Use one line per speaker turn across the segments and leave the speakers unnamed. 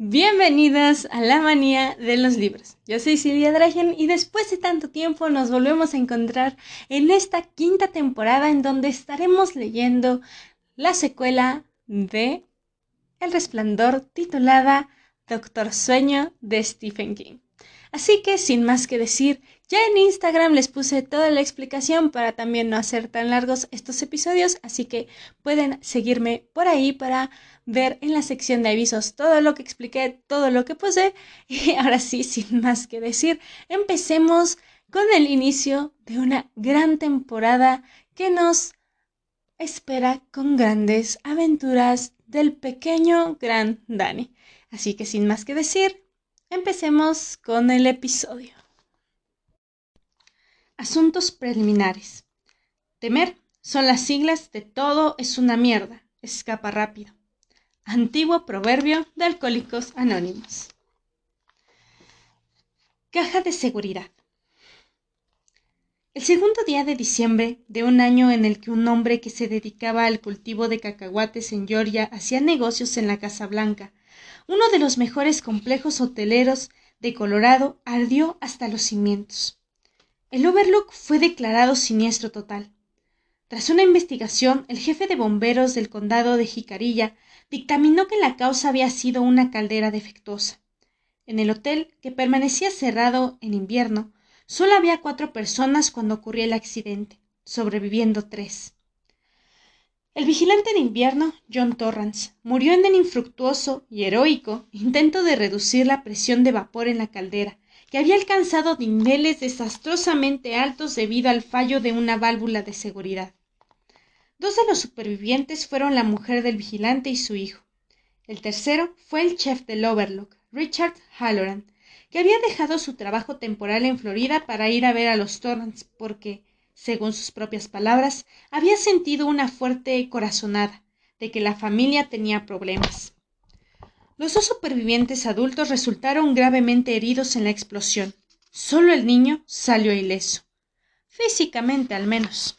Bienvenidas a la manía de los libros. Yo soy Silvia Dragen y después de tanto tiempo nos volvemos a encontrar en esta quinta temporada en donde estaremos leyendo la secuela de El Resplandor titulada Doctor Sueño de Stephen King. Así que sin más que decir, ya en Instagram les puse toda la explicación para también no hacer tan largos estos episodios, así que pueden seguirme por ahí para ver en la sección de avisos todo lo que expliqué, todo lo que puse. Y ahora sí, sin más que decir, empecemos con el inicio de una gran temporada que nos espera con grandes aventuras del pequeño gran Dani. Así que sin más que decir, Empecemos con el episodio. Asuntos preliminares. Temer son las siglas de todo es una mierda, escapa rápido. Antiguo proverbio de alcohólicos anónimos. Caja de seguridad. El segundo día de diciembre de un año en el que un hombre que se dedicaba al cultivo de cacahuates en Georgia hacía negocios en la Casa Blanca uno de los mejores complejos hoteleros de Colorado ardió hasta los cimientos. El Overlook fue declarado siniestro total. Tras una investigación, el jefe de bomberos del condado de Jicarilla dictaminó que la causa había sido una caldera defectuosa. En el hotel, que permanecía cerrado en invierno, solo había cuatro personas cuando ocurrió el accidente, sobreviviendo tres. El vigilante de invierno, John Torrance, murió en el infructuoso y heroico intento de reducir la presión de vapor en la caldera, que había alcanzado niveles desastrosamente altos debido al fallo de una válvula de seguridad. Dos de los supervivientes fueron la mujer del vigilante y su hijo. El tercero fue el chef del Overlook, Richard Halloran, que había dejado su trabajo temporal en Florida para ir a ver a los Torrance porque, según sus propias palabras, había sentido una fuerte corazonada de que la familia tenía problemas. Los dos supervivientes adultos resultaron gravemente heridos en la explosión. Solo el niño salió ileso. Físicamente, al menos.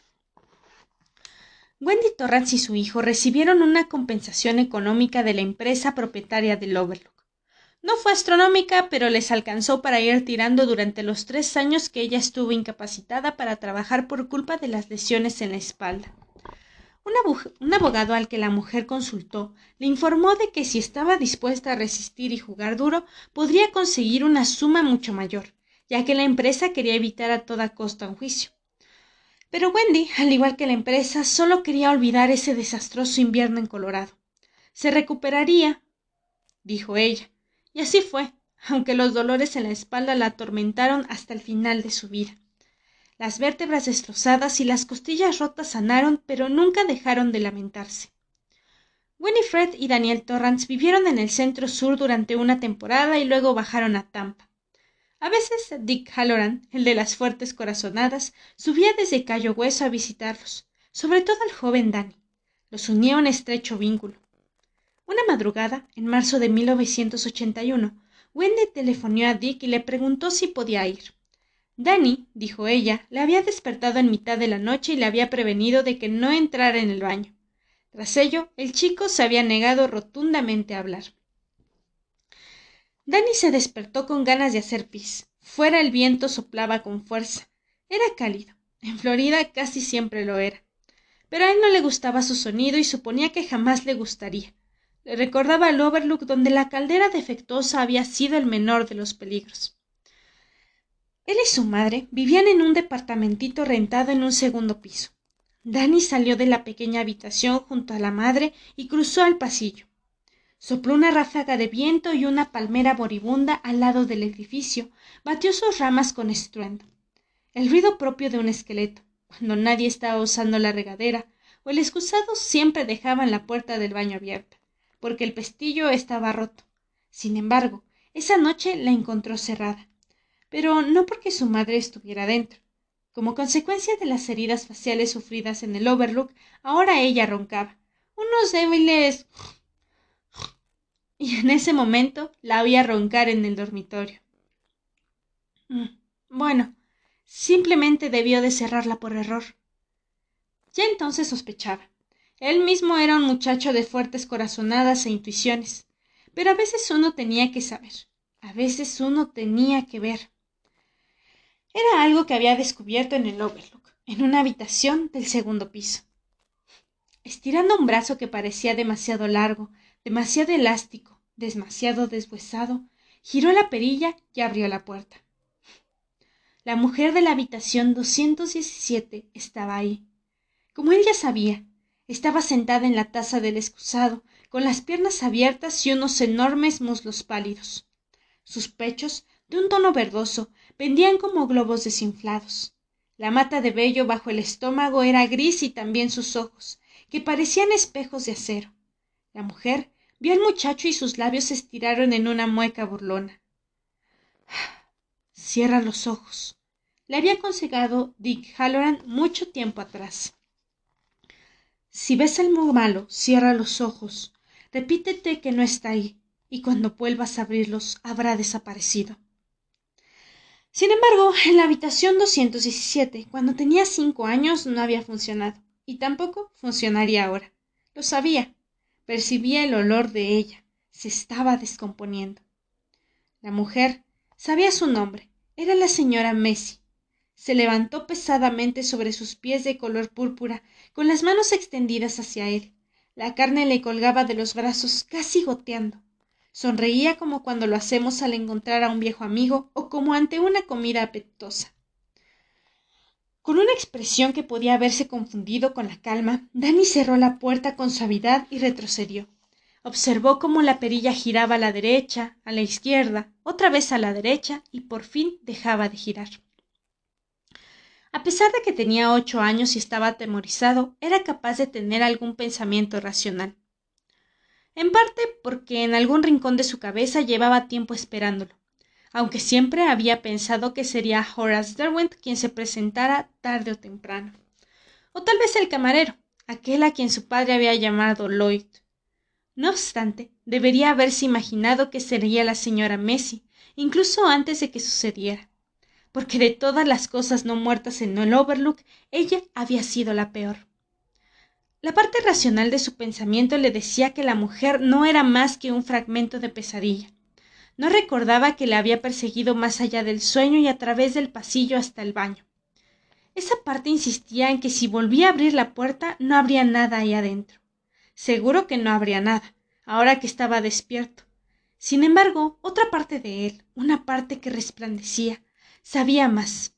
Wendy Torrance y su hijo recibieron una compensación económica de la empresa propietaria del Overlook. No fue astronómica, pero les alcanzó para ir tirando durante los tres años que ella estuvo incapacitada para trabajar por culpa de las lesiones en la espalda. Un, abogado al que la mujer consultó le informó de que si estaba dispuesta a resistir y jugar duro, podría conseguir una suma mucho mayor, ya que la empresa quería evitar a toda costa un juicio. Pero Wendy, al igual que la empresa, solo quería olvidar ese desastroso invierno en Colorado. Se recuperaría, dijo ella, y así fue, aunque los dolores en la espalda la atormentaron hasta el final de su vida. Las vértebras destrozadas y las costillas rotas sanaron, pero nunca dejaron de lamentarse. Winifred y Daniel Torrance vivieron en el centro sur durante una temporada y luego bajaron a Tampa. A veces Dick Halloran, el de las fuertes corazonadas, subía desde Cayo Hueso a visitarlos, sobre todo al joven Danny. Los unía un estrecho vínculo. Una madrugada, en marzo de 1981, Wendy telefonó a Dick y le preguntó si podía ir. Danny, dijo ella, le había despertado en mitad de la noche y le había prevenido de que no entrara en el baño. Tras ello, el chico se había negado rotundamente a hablar. Danny se despertó con ganas de hacer pis. Fuera el viento soplaba con fuerza. Era cálido. En Florida casi siempre lo era. Pero a él no le gustaba su sonido y suponía que jamás le gustaría. Le recordaba el Overlook donde la caldera defectuosa había sido el menor de los peligros. Él y su madre vivían en un departamentito rentado en un segundo piso. Danny salió de la pequeña habitación junto a la madre y cruzó al pasillo. Sopló una ráfaga de viento y una palmera moribunda al lado del edificio batió sus ramas con estruendo. El ruido propio de un esqueleto, cuando nadie estaba usando la regadera, o el excusado siempre dejaban la puerta del baño abierta porque el pestillo estaba roto. Sin embargo, esa noche la encontró cerrada, pero no porque su madre estuviera dentro. Como consecuencia de las heridas faciales sufridas en el Overlook, ahora ella roncaba. Unos débiles. Y en ese momento la oía roncar en el dormitorio. Mm, bueno, simplemente debió de cerrarla por error. Ya entonces sospechaba. Él mismo era un muchacho de fuertes corazonadas e intuiciones, pero a veces uno tenía que saber, a veces uno tenía que ver. Era algo que había descubierto en el Overlook, en una habitación del segundo piso. Estirando un brazo que parecía demasiado largo, demasiado elástico, demasiado deshuesado, giró la perilla y abrió la puerta. La mujer de la habitación 217 estaba ahí. Como él ya sabía, estaba sentada en la taza del excusado, con las piernas abiertas y unos enormes muslos pálidos. Sus pechos, de un tono verdoso, pendían como globos desinflados. La mata de vello bajo el estómago era gris y también sus ojos, que parecían espejos de acero. La mujer vio al muchacho y sus labios se estiraron en una mueca burlona. Cierra los ojos. Le había aconsejado Dick Halloran mucho tiempo atrás. Si ves al malo, cierra los ojos. Repítete que no está ahí, y cuando vuelvas a abrirlos habrá desaparecido. Sin embargo, en la habitación 217, cuando tenía cinco años, no había funcionado, y tampoco funcionaría ahora. Lo sabía. Percibía el olor de ella. Se estaba descomponiendo. La mujer sabía su nombre. Era la señora Messi. Se levantó pesadamente sobre sus pies de color púrpura, con las manos extendidas hacia él. La carne le colgaba de los brazos casi goteando. Sonreía como cuando lo hacemos al encontrar a un viejo amigo o como ante una comida apetitosa. Con una expresión que podía haberse confundido con la calma, Dani cerró la puerta con suavidad y retrocedió. Observó cómo la perilla giraba a la derecha, a la izquierda, otra vez a la derecha y por fin dejaba de girar. A pesar de que tenía ocho años y estaba atemorizado, era capaz de tener algún pensamiento racional. En parte porque en algún rincón de su cabeza llevaba tiempo esperándolo aunque siempre había pensado que sería Horace Derwent quien se presentara tarde o temprano. O tal vez el camarero, aquel a quien su padre había llamado Lloyd. No obstante, debería haberse imaginado que sería la señora Messi, incluso antes de que sucediera, porque de todas las cosas no muertas en el Overlook, ella había sido la peor. La parte racional de su pensamiento le decía que la mujer no era más que un fragmento de pesadilla, no recordaba que le había perseguido más allá del sueño y a través del pasillo hasta el baño. Esa parte insistía en que si volvía a abrir la puerta no habría nada ahí adentro. Seguro que no habría nada, ahora que estaba despierto. Sin embargo, otra parte de él, una parte que resplandecía, sabía más.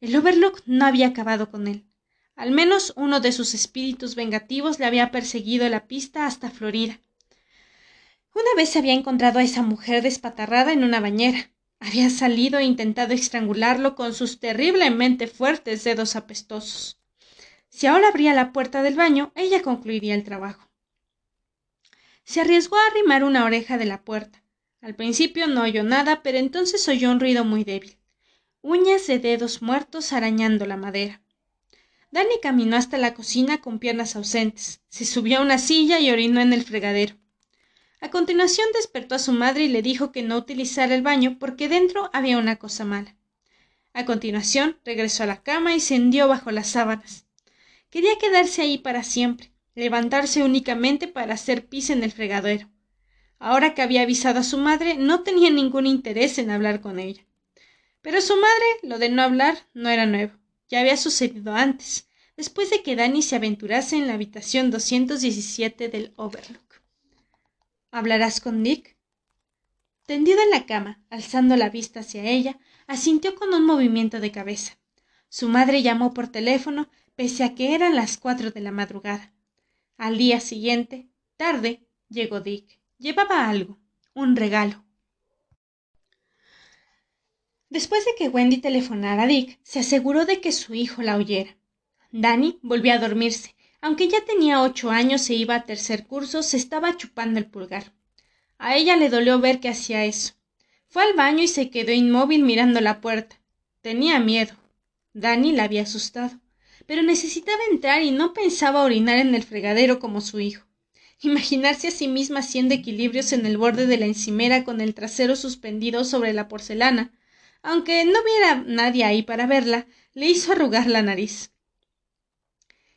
El Overlook no había acabado con él. Al menos uno de sus espíritus vengativos le había perseguido la pista hasta Florida. Una vez había encontrado a esa mujer despatarrada en una bañera. Había salido e intentado estrangularlo con sus terriblemente fuertes dedos apestosos. Si ahora abría la puerta del baño, ella concluiría el trabajo. Se arriesgó a arrimar una oreja de la puerta. Al principio no oyó nada, pero entonces oyó un ruido muy débil. Uñas de dedos muertos arañando la madera. Danny caminó hasta la cocina con piernas ausentes, se subió a una silla y orinó en el fregadero. A continuación despertó a su madre y le dijo que no utilizara el baño porque dentro había una cosa mala. A continuación regresó a la cama y se hendió bajo las sábanas. Quería quedarse ahí para siempre, levantarse únicamente para hacer pis en el fregadero. Ahora que había avisado a su madre, no tenía ningún interés en hablar con ella. Pero su madre, lo de no hablar, no era nuevo. Ya había sucedido antes, después de que Danny se aventurase en la habitación 217 del Overlook. ¿Hablarás con Dick? Tendido en la cama, alzando la vista hacia ella, asintió con un movimiento de cabeza. Su madre llamó por teléfono, pese a que eran las cuatro de la madrugada. Al día siguiente, tarde, llegó Dick. Llevaba algo, un regalo. Después de que Wendy telefonara a Dick, se aseguró de que su hijo la oyera. Danny volvió a dormirse, aunque ya tenía ocho años e iba a tercer curso, se estaba chupando el pulgar. A ella le dolió ver que hacía eso. Fue al baño y se quedó inmóvil mirando la puerta. Tenía miedo. Dani la había asustado. Pero necesitaba entrar y no pensaba orinar en el fregadero como su hijo. Imaginarse a sí misma haciendo equilibrios en el borde de la encimera con el trasero suspendido sobre la porcelana, aunque no hubiera nadie ahí para verla, le hizo arrugar la nariz.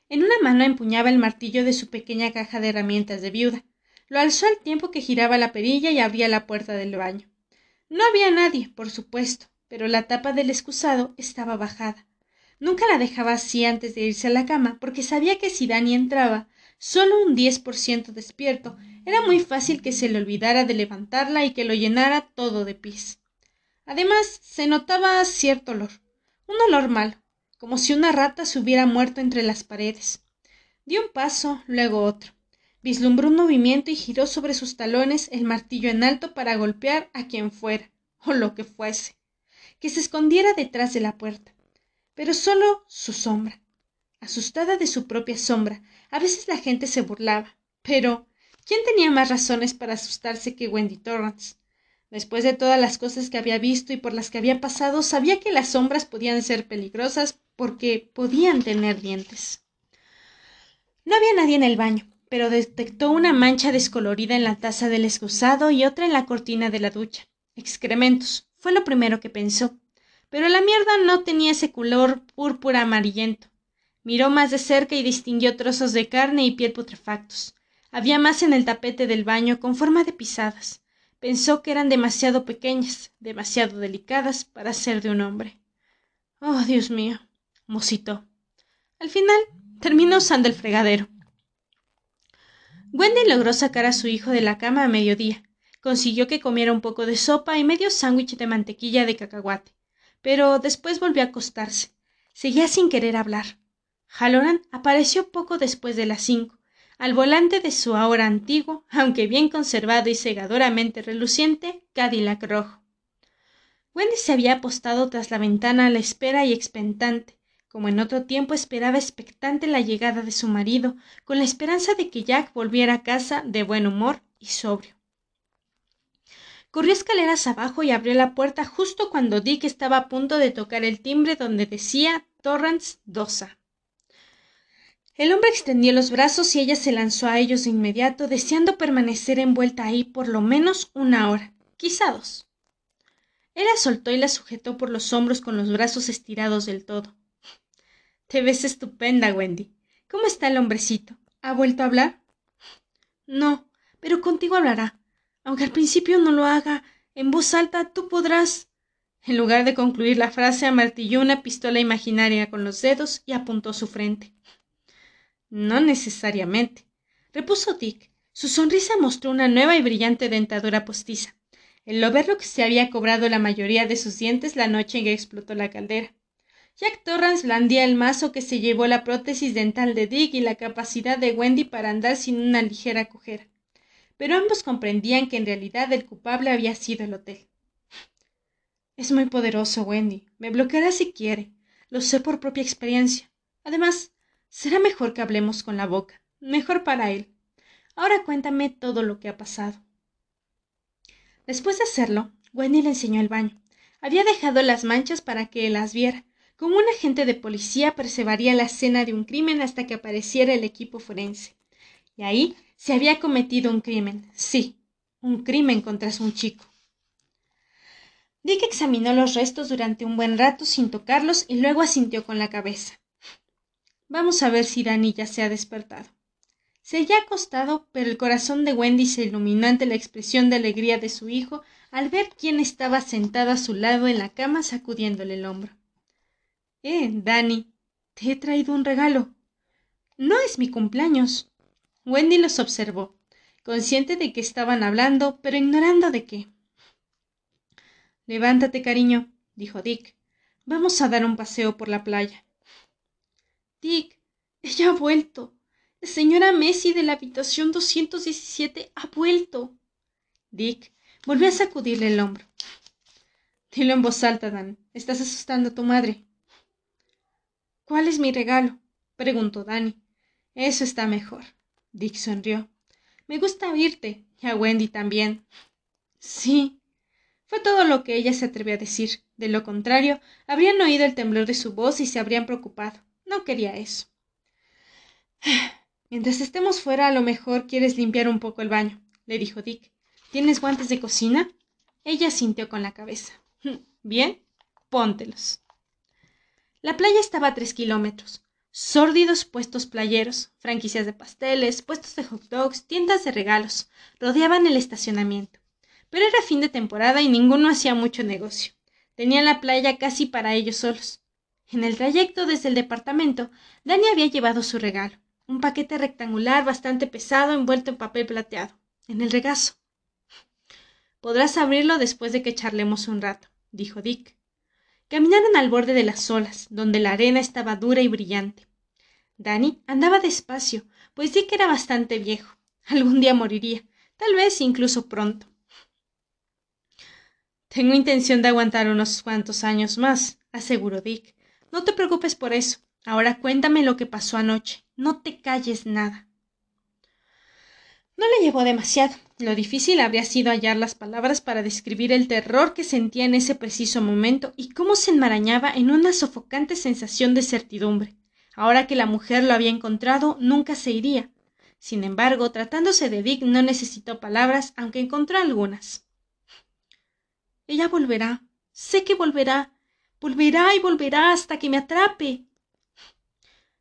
En una mano empuñaba el martillo de su pequeña caja de herramientas de viuda. Lo alzó al tiempo que giraba la perilla y abría la puerta del baño. No había nadie, por supuesto, pero la tapa del excusado estaba bajada. Nunca la dejaba así antes de irse a la cama, porque sabía que si Dani entraba, solo un diez por ciento despierto, era muy fácil que se le olvidara de levantarla y que lo llenara todo de pis. Además, se notaba cierto olor, un olor malo, como si una rata se hubiera muerto entre las paredes. Dio un paso, luego otro. Vislumbró un movimiento y giró sobre sus talones el martillo en alto para golpear a quien fuera, o lo que fuese, que se escondiera detrás de la puerta. Pero solo su sombra. Asustada de su propia sombra, a veces la gente se burlaba. Pero, ¿quién tenía más razones para asustarse que Wendy Torrance? Después de todas las cosas que había visto y por las que había pasado, sabía que las sombras podían ser peligrosas porque podían tener dientes. No había nadie en el baño, pero detectó una mancha descolorida en la taza del excusado y otra en la cortina de la ducha. Excrementos. Fue lo primero que pensó. Pero la mierda no tenía ese color púrpura amarillento. Miró más de cerca y distinguió trozos de carne y piel putrefactos. Había más en el tapete del baño con forma de pisadas. Pensó que eran demasiado pequeñas, demasiado delicadas para ser de un hombre. Oh, Dios mío, musitó. Al final terminó usando el fregadero. Wendy logró sacar a su hijo de la cama a mediodía. Consiguió que comiera un poco de sopa y medio sándwich de mantequilla de cacahuate. Pero después volvió a acostarse. Seguía sin querer hablar. Halloran apareció poco después de las cinco, al volante de su ahora antiguo, aunque bien conservado y cegadoramente reluciente, Cadillac rojo. Wendy se había apostado tras la ventana a la espera y expectante, como en otro tiempo esperaba expectante la llegada de su marido, con la esperanza de que Jack volviera a casa de buen humor y sobrio. Corrió escaleras abajo y abrió la puerta justo cuando Dick estaba a punto de tocar el timbre donde decía Torrance Dosa. El hombre extendió los brazos y ella se lanzó a ellos de inmediato, deseando permanecer envuelta ahí por lo menos una hora, quizá dos. Él la soltó y la sujetó por los hombros con los brazos estirados del todo. Te ves estupenda, Wendy. ¿Cómo está el hombrecito? ¿Ha vuelto a hablar? No, pero contigo hablará. Aunque al principio no lo haga en voz alta, tú podrás. En lugar de concluir la frase, amartilló una pistola imaginaria con los dedos y apuntó su frente. No necesariamente, repuso Dick. Su sonrisa mostró una nueva y brillante dentadura postiza. El lo que se había cobrado la mayoría de sus dientes la noche en que explotó la caldera. Jack Torrance blandía el mazo que se llevó la prótesis dental de Dick y la capacidad de Wendy para andar sin una ligera cojera. Pero ambos comprendían que en realidad el culpable había sido el hotel. Es muy poderoso, Wendy. Me bloqueará si quiere. Lo sé por propia experiencia. Además, será mejor que hablemos con la boca. Mejor para él. Ahora cuéntame todo lo que ha pasado. Después de hacerlo, Wendy le enseñó el baño. Había dejado las manchas para que él las viera, como un agente de policía preservaría la escena de un crimen hasta que apareciera el equipo forense. Y ahí se había cometido un crimen, sí, un crimen contra un chico. Dick examinó los restos durante un buen rato sin tocarlos y luego asintió con la cabeza. Vamos a ver si Dani ya se ha despertado. Se había acostado, pero el corazón de Wendy se iluminó ante la expresión de alegría de su hijo al ver quién estaba sentado a su lado en la cama sacudiéndole el hombro. Eh, Dani, te he traído un regalo. No es mi cumpleaños. Wendy los observó, consciente de que estaban hablando, pero ignorando de qué. Levántate, cariño, dijo Dick. Vamos a dar un paseo por la playa. Dick, ella ha vuelto. Señora Messi de la habitación 217 ha vuelto. Dick volvió a sacudirle el hombro. Dilo en voz alta, Dan. Estás asustando a tu madre. ¿Cuál es mi regalo? preguntó Dani. Eso está mejor. Dick sonrió. Me gusta oírte, y a Wendy también. Sí. Fue todo lo que ella se atrevió a decir. De lo contrario, habrían oído el temblor de su voz y se habrían preocupado. No quería eso. Mientras estemos fuera, a lo mejor quieres limpiar un poco el baño, le dijo Dick. ¿Tienes guantes de cocina? Ella sintió con la cabeza. Bien, póntelos. La playa estaba a tres kilómetros. Sórdidos puestos playeros, franquicias de pasteles, puestos de hot dogs, tiendas de regalos, rodeaban el estacionamiento. Pero era fin de temporada y ninguno hacía mucho negocio. Tenían la playa casi para ellos solos. En el trayecto desde el departamento, Dani había llevado su regalo, un paquete rectangular bastante pesado envuelto en papel plateado, en el regazo. Podrás abrirlo después de que charlemos un rato, dijo Dick. Caminaron al borde de las olas, donde la arena estaba dura y brillante. Dani andaba despacio, pues Dick era bastante viejo. Algún día moriría, tal vez incluso pronto. Tengo intención de aguantar unos cuantos años más, aseguró Dick. No te preocupes por eso. Ahora cuéntame lo que pasó anoche. No te calles nada. No le llevó demasiado. Lo difícil habría sido hallar las palabras para describir el terror que sentía en ese preciso momento y cómo se enmarañaba en una sofocante sensación de certidumbre. Ahora que la mujer lo había encontrado, nunca se iría. Sin embargo, tratándose de Dick, no necesitó palabras, aunque encontró algunas. Ella volverá. Sé que volverá. Volverá y volverá hasta que me atrape.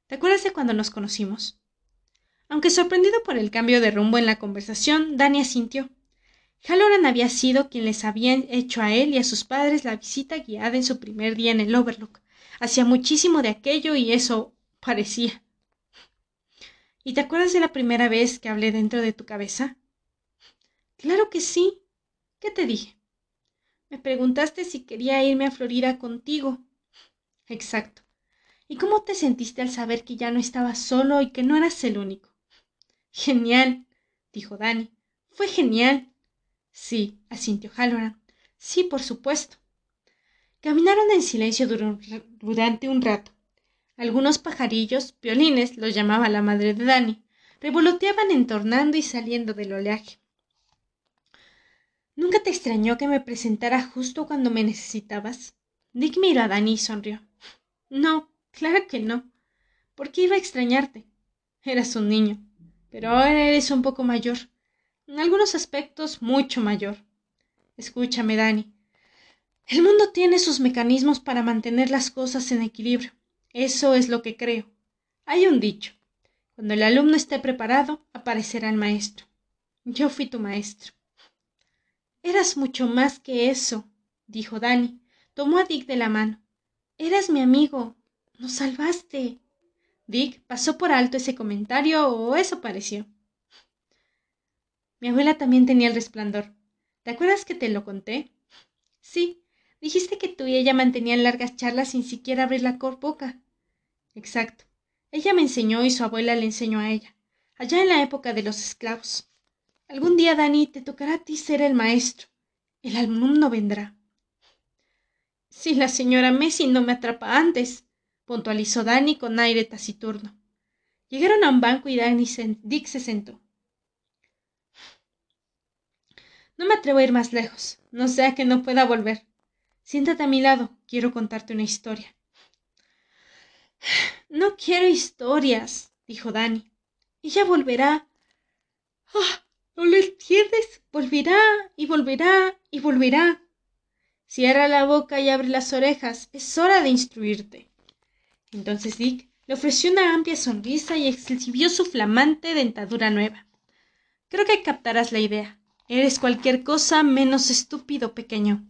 ¿Te acuerdas de cuando nos conocimos? Aunque sorprendido por el cambio de rumbo en la conversación, Dani asintió. Halloran había sido quien les había hecho a él y a sus padres la visita guiada en su primer día en el Overlook. Hacía muchísimo de aquello y eso parecía. ¿Y te acuerdas de la primera vez que hablé dentro de tu cabeza? Claro que sí. ¿Qué te dije? Me preguntaste si quería irme a Florida contigo. Exacto. ¿Y cómo te sentiste al saber que ya no estabas solo y que no eras el único? Genial, dijo Dani. Fue genial. Sí, asintió Halloran. Sí, por supuesto. Caminaron en silencio durante un rato. Algunos pajarillos, violines, los llamaba la madre de Dani, revoloteaban entornando y saliendo del oleaje. ¿Nunca te extrañó que me presentara justo cuando me necesitabas? Dick miró a Dani y sonrió. No, claro que no. ¿Por qué iba a extrañarte? Eras un niño pero eres un poco mayor. En algunos aspectos mucho mayor. Escúchame, Dani. El mundo tiene sus mecanismos para mantener las cosas en equilibrio. Eso es lo que creo. Hay un dicho. Cuando el alumno esté preparado, aparecerá el maestro. Yo fui tu maestro. Eras mucho más que eso, dijo Dani. Tomó a Dick de la mano. Eras mi amigo. Nos salvaste. Dick pasó por alto ese comentario o eso pareció. Mi abuela también tenía el resplandor. ¿Te acuerdas que te lo conté? Sí. Dijiste que tú y ella mantenían largas charlas sin siquiera abrir la boca. Exacto. Ella me enseñó y su abuela le enseñó a ella, allá en la época de los esclavos. Algún día, Dani, te tocará a ti ser el maestro. El alumno vendrá. Si la señora Messi no me atrapa antes, puntualizó Dani con aire taciturno. Llegaron a un banco y Dick se sentó. No me atrevo a ir más lejos, no sea que no pueda volver. Siéntate a mi lado, quiero contarte una historia. No quiero historias, dijo Dani. Ella volverá. Ah, ¿No lo entiendes? Volverá y volverá y volverá. Cierra la boca y abre las orejas. Es hora de instruirte. Entonces Dick le ofreció una amplia sonrisa y exhibió su flamante dentadura nueva. Creo que captarás la idea. Eres cualquier cosa menos estúpido, pequeño.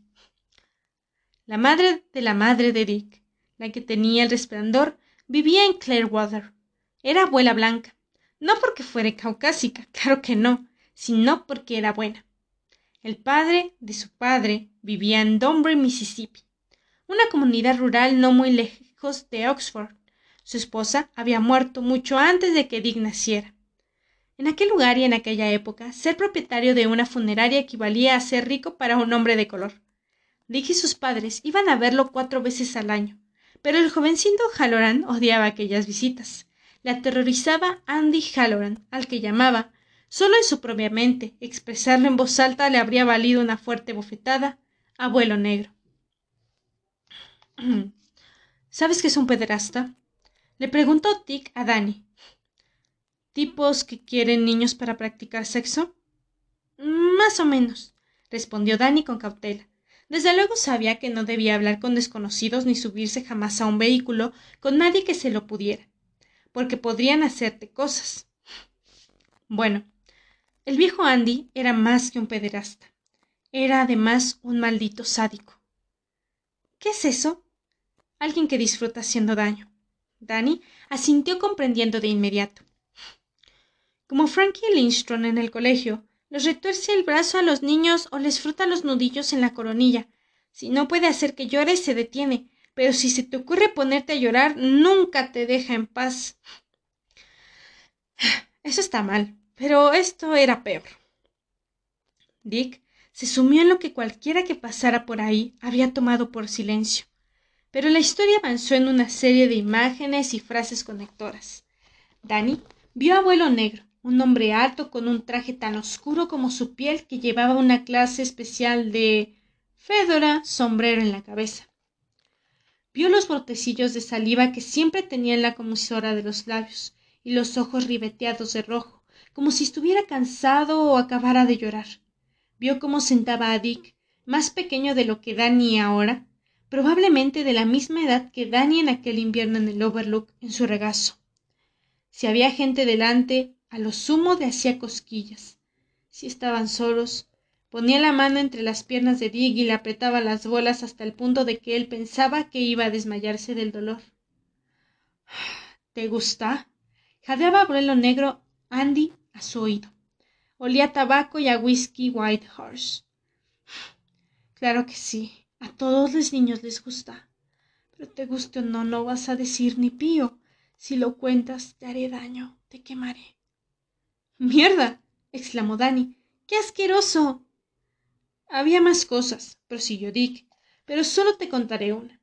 La madre de la madre de Dick, la que tenía el resplandor, vivía en Clearwater. Era abuela blanca. No porque fuera caucásica, claro que no, sino porque era buena. El padre de su padre vivía en Donbury, Mississippi, una comunidad rural no muy lejos de Oxford. Su esposa había muerto mucho antes de que Dick naciera. En aquel lugar y en aquella época, ser propietario de una funeraria equivalía a ser rico para un hombre de color. Dick y sus padres iban a verlo cuatro veces al año, pero el jovencito Halloran odiaba aquellas visitas. Le aterrorizaba Andy Halloran, al que llamaba. Solo en su propia mente, expresarlo en voz alta le habría valido una fuerte bofetada. Abuelo negro. ¿Sabes qué es un pederasta? Le preguntó Dick a Danny. ¿Tipos que quieren niños para practicar sexo? Más o menos, respondió Danny con cautela. Desde luego sabía que no debía hablar con desconocidos ni subirse jamás a un vehículo con nadie que se lo pudiera. porque podrían hacerte cosas. Bueno, el viejo Andy era más que un pederasta. Era además un maldito sádico. ¿Qué es eso? Alguien que disfruta haciendo daño. Danny asintió comprendiendo de inmediato. Como Frankie Lindstrom en el colegio, les retuerce el brazo a los niños o les fruta los nudillos en la coronilla. Si no puede hacer que llores, se detiene, pero si se te ocurre ponerte a llorar, nunca te deja en paz. Eso está mal, pero esto era peor. Dick se sumió en lo que cualquiera que pasara por ahí había tomado por silencio. Pero la historia avanzó en una serie de imágenes y frases conectoras. Danny vio a abuelo negro, un hombre alto con un traje tan oscuro como su piel que llevaba una clase especial de Fedora, sombrero en la cabeza. Vio los botecillos de saliva que siempre tenía en la comisora de los labios y los ojos ribeteados de rojo, como si estuviera cansado o acabara de llorar. Vio cómo sentaba a Dick, más pequeño de lo que Danny ahora, probablemente de la misma edad que Danny en aquel invierno en el Overlook, en su regazo. Si había gente delante, a lo sumo le hacía cosquillas. Si estaban solos, Ponía la mano entre las piernas de Dick y le apretaba las bolas hasta el punto de que él pensaba que iba a desmayarse del dolor. ¿Te gusta? jadeaba abuelo negro Andy a su oído. Olía a tabaco y a whisky White Horse. Claro que sí, a todos los niños les gusta. Pero te guste o no, no vas a decir ni pío. Si lo cuentas, te haré daño, te quemaré. ¡Mierda! exclamó Danny. ¡Qué asqueroso! Había más cosas, prosiguió Dick, pero solo te contaré una.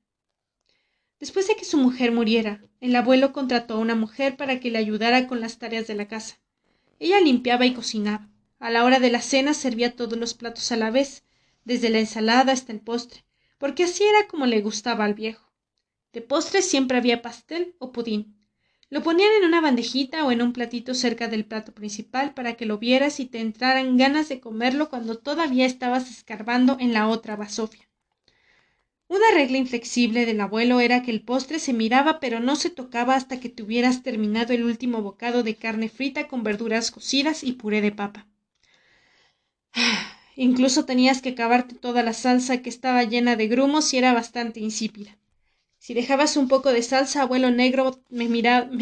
Después de que su mujer muriera, el abuelo contrató a una mujer para que le ayudara con las tareas de la casa. Ella limpiaba y cocinaba. A la hora de la cena servía todos los platos a la vez, desde la ensalada hasta el postre, porque así era como le gustaba al viejo. De postre siempre había pastel o pudín, lo ponían en una bandejita o en un platito cerca del plato principal para que lo vieras y te entraran ganas de comerlo cuando todavía estabas escarbando en la otra basofia. Una regla inflexible del abuelo era que el postre se miraba pero no se tocaba hasta que tuvieras terminado el último bocado de carne frita con verduras cocidas y puré de papa. Incluso tenías que acabarte toda la salsa que estaba llena de grumos y era bastante insípida. Si dejabas un poco de salsa, abuelo negro me,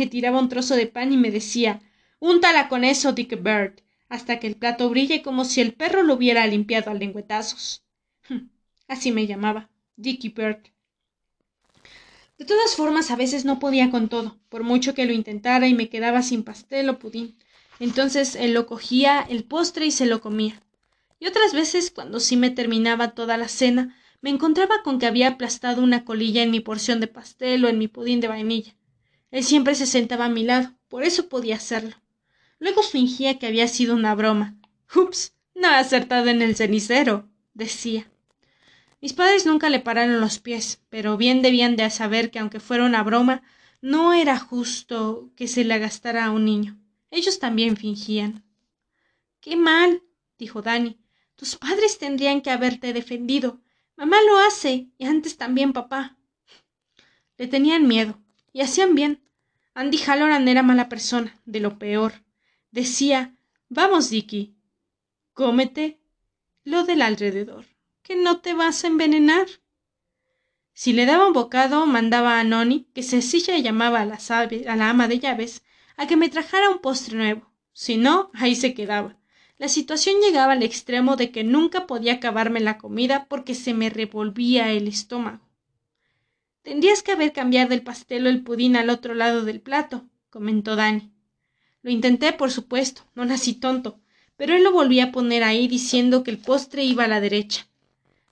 tiraba un trozo de pan y me decía Úntala con eso, Dick Bird, hasta que el plato brille como si el perro lo hubiera limpiado a lengüetazos. Así me llamaba, Dicky Bird. De todas formas, a veces no podía con todo, por mucho que lo intentara y me quedaba sin pastel o pudín. Entonces él lo cogía el postre y se lo comía. Y otras veces, cuando sí me terminaba toda la cena, me encontraba con que había aplastado una colilla en mi porción de pastel o en mi pudín de vainilla. Él siempre se sentaba a mi lado, por eso podía hacerlo. Luego fingía que había sido una broma. Ups, no he acertado en el cenicero, decía. Mis padres nunca le pararon los pies, pero bien debían de saber que aunque fuera una broma, no era justo que se la gastara a un niño. Ellos también fingían. Qué mal, dijo Dani. Tus padres tendrían que haberte defendido. Mamá lo hace, y antes también papá. Le tenían miedo, y hacían bien. Andy Halloran era mala persona, de lo peor. Decía, vamos, Dicky, cómete lo del alrededor, que no te vas a envenenar. Si le daba un bocado, mandaba a Noni, que sencilla llamaba a la, a la ama de llaves, a que me trajera un postre nuevo. Si no, ahí se quedaba. La situación llegaba al extremo de que nunca podía acabarme la comida porque se me revolvía el estómago. Tendrías que haber cambiado el pastel o el pudín al otro lado del plato, comentó Dani. Lo intenté, por supuesto, no nací tonto, pero él lo volvía a poner ahí diciendo que el postre iba a la derecha.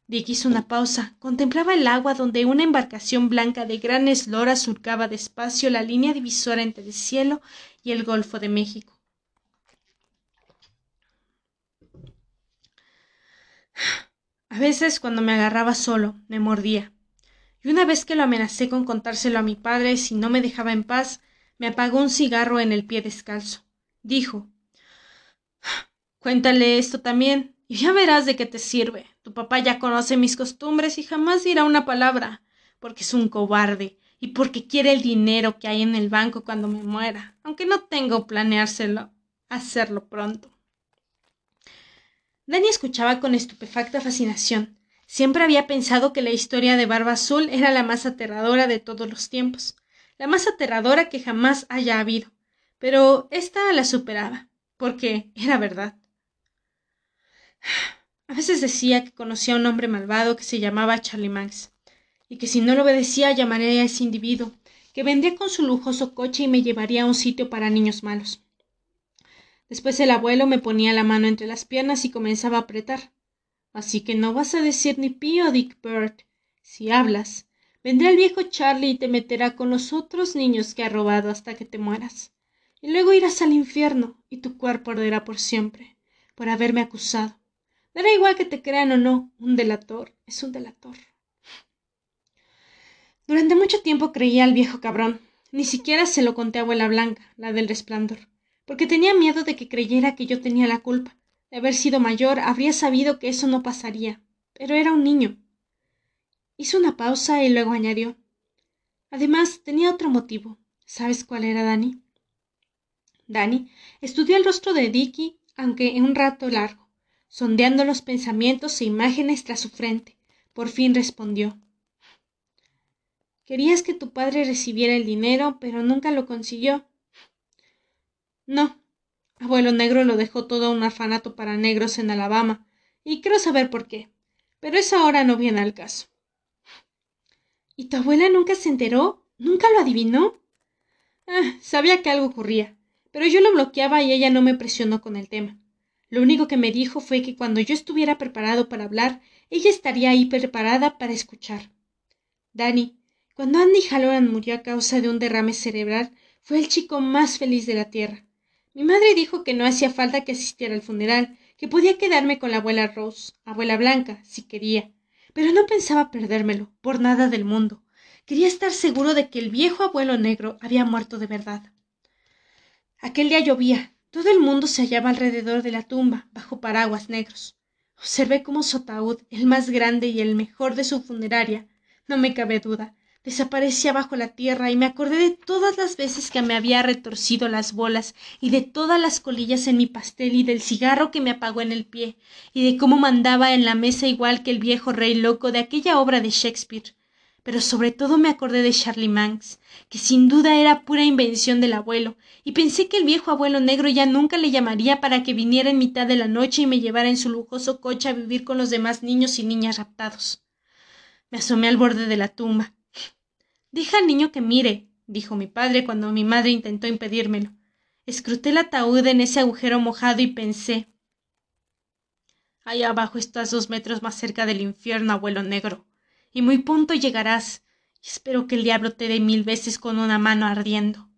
Dick hizo una pausa, contemplaba el agua donde una embarcación blanca de gran eslora surcaba despacio la línea divisora entre el cielo y el Golfo de México. A veces, cuando me agarraba solo, me mordía. Y una vez que lo amenacé con contárselo a mi padre si no me dejaba en paz, me apagó un cigarro en el pie descalzo. Dijo Cuéntale esto también, y ya verás de qué te sirve. Tu papá ya conoce mis costumbres y jamás dirá una palabra, porque es un cobarde, y porque quiere el dinero que hay en el banco cuando me muera, aunque no tengo planeárselo hacerlo pronto. Dani escuchaba con estupefacta fascinación. Siempre había pensado que la historia de Barba Azul era la más aterradora de todos los tiempos, la más aterradora que jamás haya habido. Pero ésta la superaba, porque era verdad. A veces decía que conocía a un hombre malvado que se llamaba Charlie Manx, y que si no lo obedecía llamaría a ese individuo, que vendría con su lujoso coche y me llevaría a un sitio para niños malos. Después el abuelo me ponía la mano entre las piernas y comenzaba a apretar. Así que no vas a decir ni pío, Dick Bird. Si hablas, vendrá el viejo Charlie y te meterá con los otros niños que ha robado hasta que te mueras. Y luego irás al infierno y tu cuerpo arderá por siempre, por haberme acusado. Dará igual que te crean o no, un delator es un delator. Durante mucho tiempo creía al viejo cabrón. Ni siquiera se lo conté a abuela Blanca, la del resplandor porque tenía miedo de que creyera que yo tenía la culpa. De haber sido mayor, habría sabido que eso no pasaría. Pero era un niño. Hizo una pausa y luego añadió. Además, tenía otro motivo. ¿Sabes cuál era, Dani? Dani estudió el rostro de Dicky, aunque en un rato largo, sondeando los pensamientos e imágenes tras su frente. Por fin respondió. Querías que tu padre recibiera el dinero, pero nunca lo consiguió. No. Abuelo negro lo dejó todo un orfanato para negros en Alabama, y quiero saber por qué. Pero eso ahora no viene al caso. ¿Y tu abuela nunca se enteró? ¿Nunca lo adivinó? Ah, sabía que algo ocurría, pero yo lo bloqueaba y ella no me presionó con el tema. Lo único que me dijo fue que cuando yo estuviera preparado para hablar, ella estaría ahí preparada para escuchar. Dani, cuando Andy Halloran murió a causa de un derrame cerebral, fue el chico más feliz de la tierra. Mi madre dijo que no hacía falta que asistiera al funeral, que podía quedarme con la abuela Rose, abuela Blanca, si quería. Pero no pensaba perdérmelo, por nada del mundo. Quería estar seguro de que el viejo abuelo negro había muerto de verdad. Aquel día llovía. Todo el mundo se hallaba alrededor de la tumba, bajo paraguas negros. Observé cómo su ataúd, el más grande y el mejor de su funeraria, no me cabe duda, desaparecía bajo la tierra y me acordé de todas las veces que me había retorcido las bolas y de todas las colillas en mi pastel y del cigarro que me apagó en el pie y de cómo mandaba en la mesa igual que el viejo rey loco de aquella obra de Shakespeare. Pero sobre todo me acordé de Charlie Manx, que sin duda era pura invención del abuelo, y pensé que el viejo abuelo negro ya nunca le llamaría para que viniera en mitad de la noche y me llevara en su lujoso coche a vivir con los demás niños y niñas raptados. Me asomé al borde de la tumba Deja al niño que mire, dijo mi padre cuando mi madre intentó impedírmelo. Escruté el ataúd en ese agujero mojado y pensé. Allá abajo estás dos metros más cerca del infierno, abuelo negro, y muy pronto llegarás, y espero que el diablo te dé mil veces con una mano ardiendo.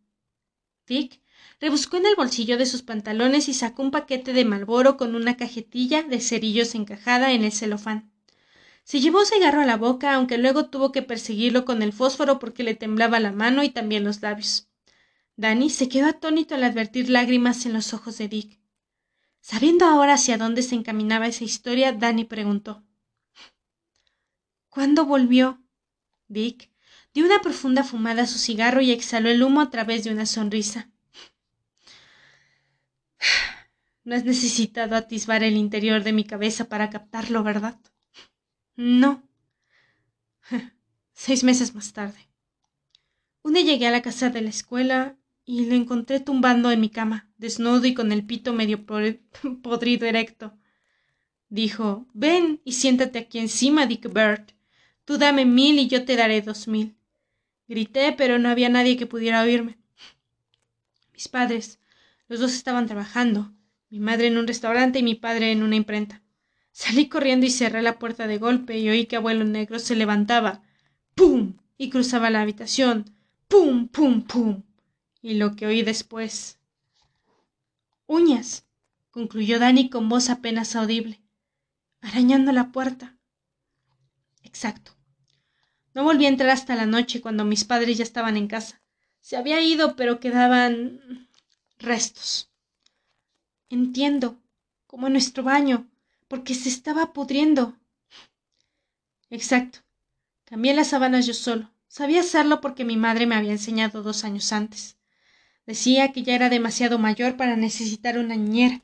Dick rebuscó en el bolsillo de sus pantalones y sacó un paquete de malboro con una cajetilla de cerillos encajada en el celofán. Se llevó cigarro a la boca, aunque luego tuvo que perseguirlo con el fósforo porque le temblaba la mano y también los labios. Danny se quedó atónito al advertir lágrimas en los ojos de Dick. Sabiendo ahora hacia dónde se encaminaba esa historia, Danny preguntó ¿Cuándo volvió? Dick dio una profunda fumada a su cigarro y exhaló el humo a través de una sonrisa. No has necesitado atisbar el interior de mi cabeza para captarlo, ¿verdad? No. Seis meses más tarde. Un día llegué a la casa de la escuela y lo encontré tumbando en mi cama, desnudo y con el pito medio podrido erecto. Dijo, ven y siéntate aquí encima, Dick Bird. Tú dame mil y yo te daré dos mil. Grité, pero no había nadie que pudiera oírme. Mis padres, los dos estaban trabajando, mi madre en un restaurante y mi padre en una imprenta. Salí corriendo y cerré la puerta de golpe y oí que abuelo negro se levantaba. ¡Pum! y cruzaba la habitación. ¡Pum! ¡Pum! ¡Pum! Y lo que oí después. Uñas, concluyó Dani con voz apenas audible, arañando la puerta. Exacto. No volví a entrar hasta la noche cuando mis padres ya estaban en casa. Se había ido, pero quedaban restos. Entiendo, como en nuestro baño, porque se estaba pudriendo. Exacto. Cambié las sábanas yo solo. Sabía hacerlo porque mi madre me había enseñado dos años antes. Decía que ya era demasiado mayor para necesitar una niñera,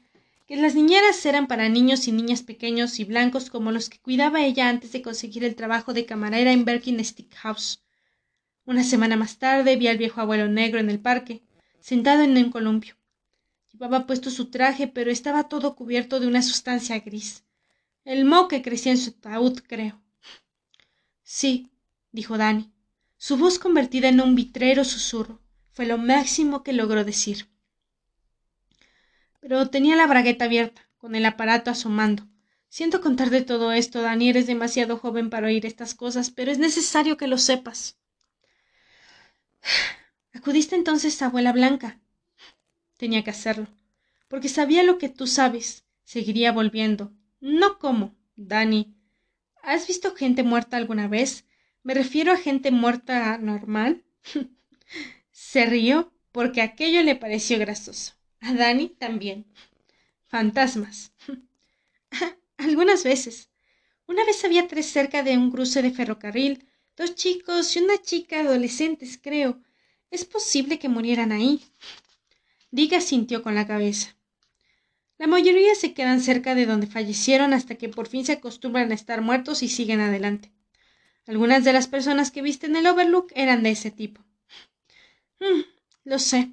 que las niñeras eran para niños y niñas pequeños y blancos como los que cuidaba ella antes de conseguir el trabajo de camarera en Berkin Stick House. Una semana más tarde vi al viejo abuelo negro en el parque, sentado en un columpio. Puesto su traje, pero estaba todo cubierto de una sustancia gris. El moho que crecía en su ataúd, creo. Sí, dijo Dani. Su voz convertida en un vitrero susurro fue lo máximo que logró decir. Pero tenía la bragueta abierta, con el aparato asomando. Siento contarte todo esto, Dani. Eres demasiado joven para oír estas cosas, pero es necesario que lo sepas. Acudiste entonces a abuela Blanca. Tenía que hacerlo, porque sabía lo que tú sabes. Seguiría volviendo. No como, Dani. ¿Has visto gente muerta alguna vez? Me refiero a gente muerta normal. Se rió porque aquello le pareció grasoso. A Dani también. Fantasmas. Algunas veces. Una vez había tres cerca de un cruce de ferrocarril, dos chicos y una chica adolescentes, creo. Es posible que murieran ahí. Diga sintió con la cabeza. La mayoría se quedan cerca de donde fallecieron hasta que por fin se acostumbran a estar muertos y siguen adelante. Algunas de las personas que viste en el Overlook eran de ese tipo. Mm, lo sé.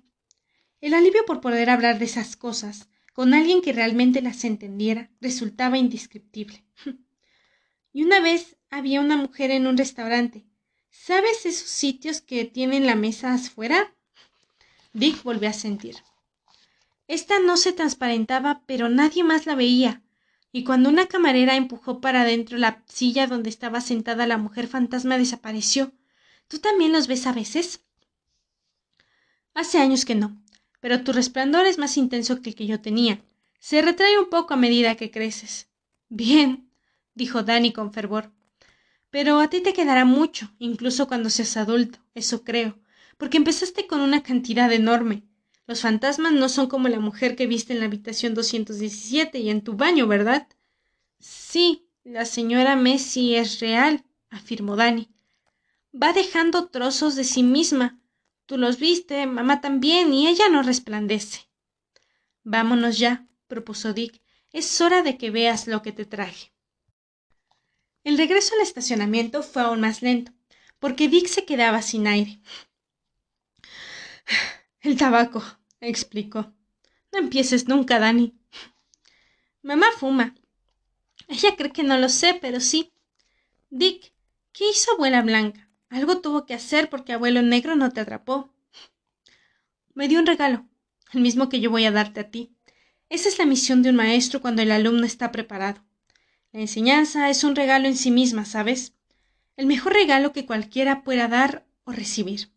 El alivio por poder hablar de esas cosas con alguien que realmente las entendiera resultaba indescriptible. y una vez había una mujer en un restaurante. ¿Sabes esos sitios que tienen la mesa afuera? Dick volvió a sentir. Esta no se transparentaba, pero nadie más la veía. Y cuando una camarera empujó para adentro la silla donde estaba sentada la mujer fantasma desapareció. ¿Tú también los ves a veces? Hace años que no pero tu resplandor es más intenso que el que yo tenía. Se retrae un poco a medida que creces. Bien, dijo Dani con fervor. Pero a ti te quedará mucho, incluso cuando seas adulto, eso creo, porque empezaste con una cantidad enorme. Los fantasmas no son como la mujer que viste en la habitación 217 y en tu baño, ¿verdad? Sí, la señora Messi es real, afirmó Dani. Va dejando trozos de sí misma, Tú los viste, mamá también, y ella no resplandece. Vámonos ya, propuso Dick. Es hora de que veas lo que te traje. El regreso al estacionamiento fue aún más lento, porque Dick se quedaba sin aire. El tabaco, explicó. No empieces nunca, Dani. Mamá fuma. Ella cree que no lo sé, pero sí. Dick, ¿qué hizo abuela Blanca? Algo tuvo que hacer porque abuelo negro no te atrapó. Me dio un regalo, el mismo que yo voy a darte a ti. Esa es la misión de un maestro cuando el alumno está preparado. La enseñanza es un regalo en sí misma, ¿sabes? El mejor regalo que cualquiera pueda dar o recibir.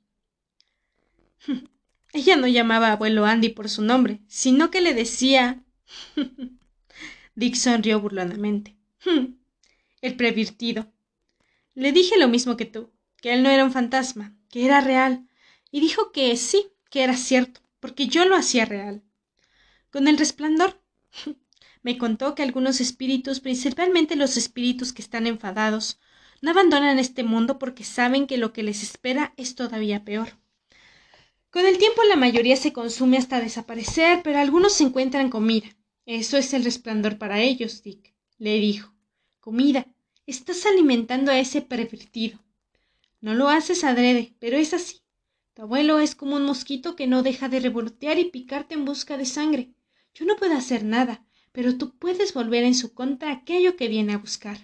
Ella no llamaba a abuelo Andy por su nombre, sino que le decía. Dick sonrió burlonamente. El previrtido. Le dije lo mismo que tú que él no era un fantasma, que era real, y dijo que sí, que era cierto, porque yo lo hacía real. Con el resplandor. Me contó que algunos espíritus, principalmente los espíritus que están enfadados, no abandonan este mundo porque saben que lo que les espera es todavía peor. Con el tiempo la mayoría se consume hasta desaparecer, pero algunos se encuentran comida. Eso es el resplandor para ellos, Dick, le dijo. Comida. Estás alimentando a ese pervertido. No lo haces adrede, pero es así. Tu abuelo es como un mosquito que no deja de revolotear y picarte en busca de sangre. Yo no puedo hacer nada, pero tú puedes volver en su contra aquello que viene a buscar.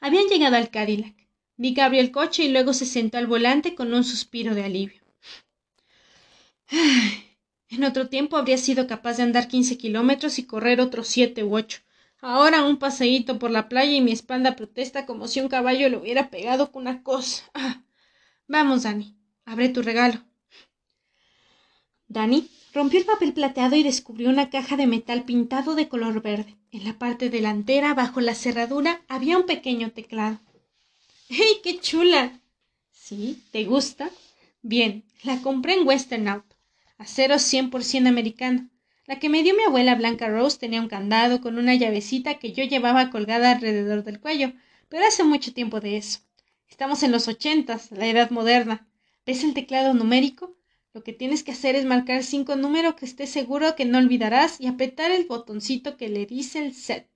Habían llegado al Cadillac. Dick abrió el coche y luego se sentó al volante con un suspiro de alivio. En otro tiempo habría sido capaz de andar quince kilómetros y correr otros siete u ocho, Ahora un paseíto por la playa y mi espalda protesta como si un caballo le hubiera pegado con una cosa. Ah. Vamos, Dani, abre tu regalo. Dani rompió el papel plateado y descubrió una caja de metal pintado de color verde. En la parte delantera, bajo la cerradura, había un pequeño teclado. ¡Hey, qué chula! ¿Sí? ¿Te gusta? Bien, la compré en Western Auto. Acero cien por cien americano. La que me dio mi abuela Blanca Rose tenía un candado con una llavecita que yo llevaba colgada alrededor del cuello, pero hace mucho tiempo de eso. Estamos en los ochentas, la edad moderna. ¿Ves el teclado numérico? Lo que tienes que hacer es marcar cinco números que estés seguro que no olvidarás y apretar el botoncito que le dice el set.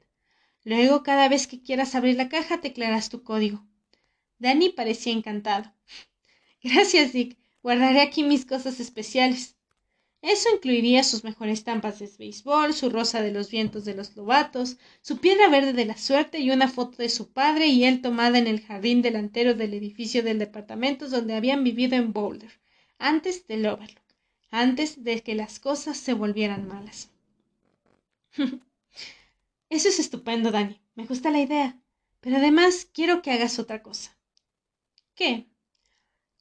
Luego, cada vez que quieras abrir la caja, teclearás tu código. Danny parecía encantado. Gracias, Dick. Guardaré aquí mis cosas especiales. Eso incluiría sus mejores tampas de béisbol, su rosa de los vientos de los lobatos, su piedra verde de la suerte y una foto de su padre y él tomada en el jardín delantero del edificio del departamento donde habían vivido en Boulder, antes del Overlook, antes de que las cosas se volvieran malas. Eso es estupendo, Dani. Me gusta la idea. Pero además quiero que hagas otra cosa. ¿Qué?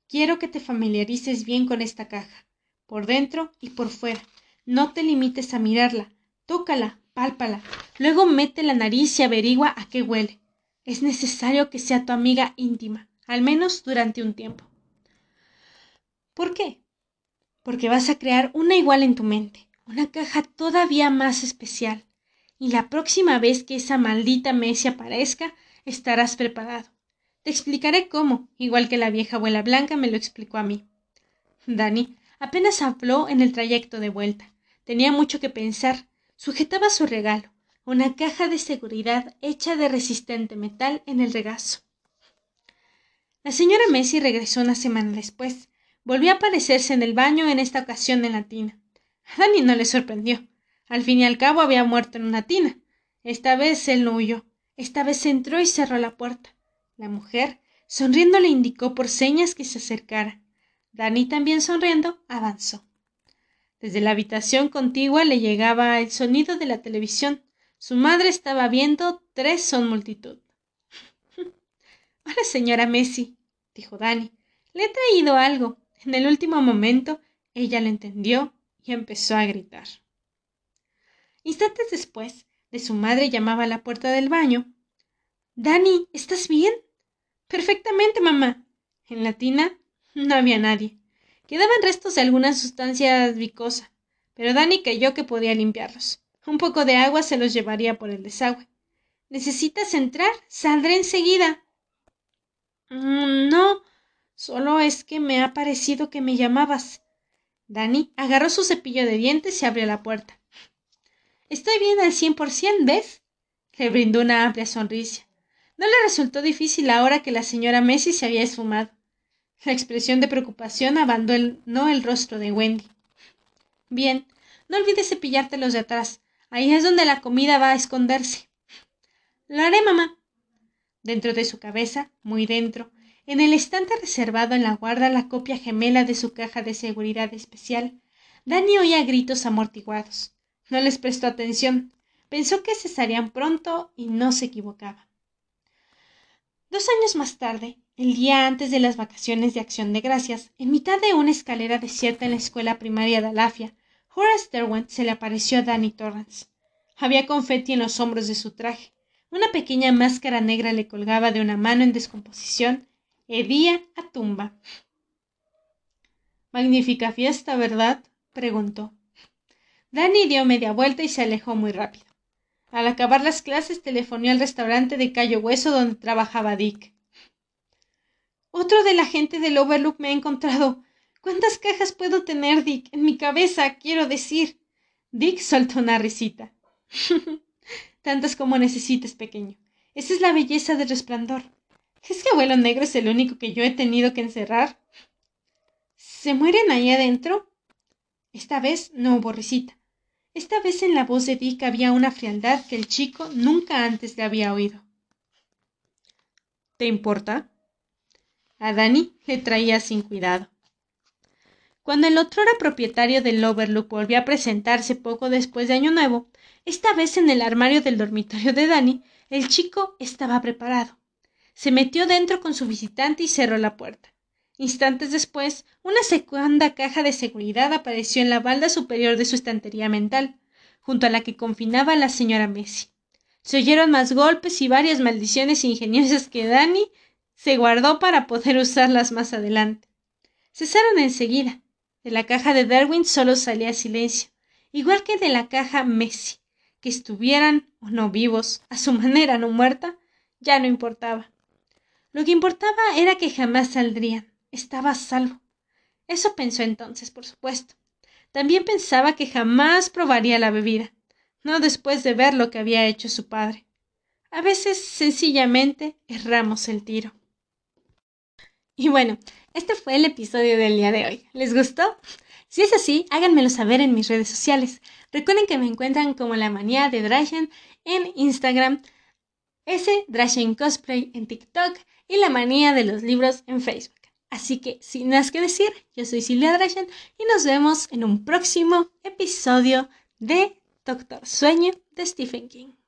Quiero que te familiarices bien con esta caja por dentro y por fuera. No te limites a mirarla, tócala, pálpala, luego mete la nariz y averigua a qué huele. Es necesario que sea tu amiga íntima, al menos durante un tiempo. ¿Por qué? Porque vas a crear una igual en tu mente, una caja todavía más especial. Y la próxima vez que esa maldita Messi aparezca, estarás preparado. Te explicaré cómo, igual que la vieja abuela blanca me lo explicó a mí. Dani, Apenas habló en el trayecto de vuelta. Tenía mucho que pensar. Sujetaba su regalo, una caja de seguridad hecha de resistente metal en el regazo. La señora Messi regresó una semana después. Volvió a aparecerse en el baño, en esta ocasión en la tina. A Dani no le sorprendió. Al fin y al cabo había muerto en una tina. Esta vez él no huyó. Esta vez entró y cerró la puerta. La mujer, sonriendo, le indicó por señas que se acercara. Dani también sonriendo avanzó. Desde la habitación contigua le llegaba el sonido de la televisión. Su madre estaba viendo Tres son multitud. Hola, señora Messi, dijo Dani. Le he traído algo. En el último momento ella lo entendió y empezó a gritar. Instantes después, de su madre llamaba a la puerta del baño. Dani, ¿estás bien? Perfectamente, mamá. En la tina no había nadie. Quedaban restos de alguna sustancia vicosa, pero Dani creyó que podía limpiarlos. Un poco de agua se los llevaría por el desagüe. ¿Necesitas entrar? Saldré enseguida. Mm, no, solo es que me ha parecido que me llamabas. Dani agarró su cepillo de dientes y abrió la puerta. Estoy bien al cien por cien, ¿ves? Le brindó una amplia sonrisa. No le resultó difícil ahora que la señora Messi se había esfumado. La expresión de preocupación abandonó el rostro de Wendy. Bien, no olvides cepillarte los de atrás. Ahí es donde la comida va a esconderse. Lo haré, mamá. Dentro de su cabeza, muy dentro, en el estante reservado en la guarda la copia gemela de su caja de seguridad especial, Dani oía gritos amortiguados. No les prestó atención. Pensó que cesarían pronto y no se equivocaba. Dos años más tarde, el día antes de las vacaciones de Acción de Gracias, en mitad de una escalera desierta en la escuela primaria de Alafia, Horace Derwent se le apareció a Danny Torrance. Había confeti en los hombros de su traje. Una pequeña máscara negra le colgaba de una mano en descomposición. Hedía a tumba. Magnífica fiesta, ¿verdad? preguntó. Danny dio media vuelta y se alejó muy rápido. Al acabar las clases telefonó al restaurante de Cayo Hueso donde trabajaba Dick. Otro de la gente del Overlook me ha encontrado. ¿Cuántas cajas puedo tener, Dick? En mi cabeza, quiero decir. Dick soltó una risita. Tantas como necesites, pequeño. Esa es la belleza del resplandor. ¿Es que abuelo negro es el único que yo he tenido que encerrar? ¿Se mueren ahí adentro? Esta vez no hubo risita. Esta vez en la voz de Dick había una frialdad que el chico nunca antes le había oído. ¿Te importa? A Dani le traía sin cuidado. Cuando el otrora propietario del Overlook volvió a presentarse poco después de Año Nuevo, esta vez en el armario del dormitorio de Dani, el chico estaba preparado. Se metió dentro con su visitante y cerró la puerta. Instantes después, una segunda caja de seguridad apareció en la balda superior de su estantería mental, junto a la que confinaba la señora Messi. Se oyeron más golpes y varias maldiciones ingeniosas que Dani se guardó para poder usarlas más adelante. Cesaron enseguida. De la caja de Darwin solo salía silencio, igual que de la caja Messi. Que estuvieran o no vivos, a su manera no muerta, ya no importaba. Lo que importaba era que jamás saldrían. Estaba a salvo. Eso pensó entonces, por supuesto. También pensaba que jamás probaría la bebida, no después de ver lo que había hecho su padre. A veces, sencillamente, erramos el tiro. Y bueno, este fue el episodio del día de hoy. ¿Les gustó? Si es así, háganmelo saber en mis redes sociales. Recuerden que me encuentran como la manía de Drashen en Instagram, S Drashen Cosplay en TikTok y la manía de los libros en Facebook. Así que, sin más que decir, yo soy Silvia Drashen y nos vemos en un próximo episodio de Doctor Sueño de Stephen King.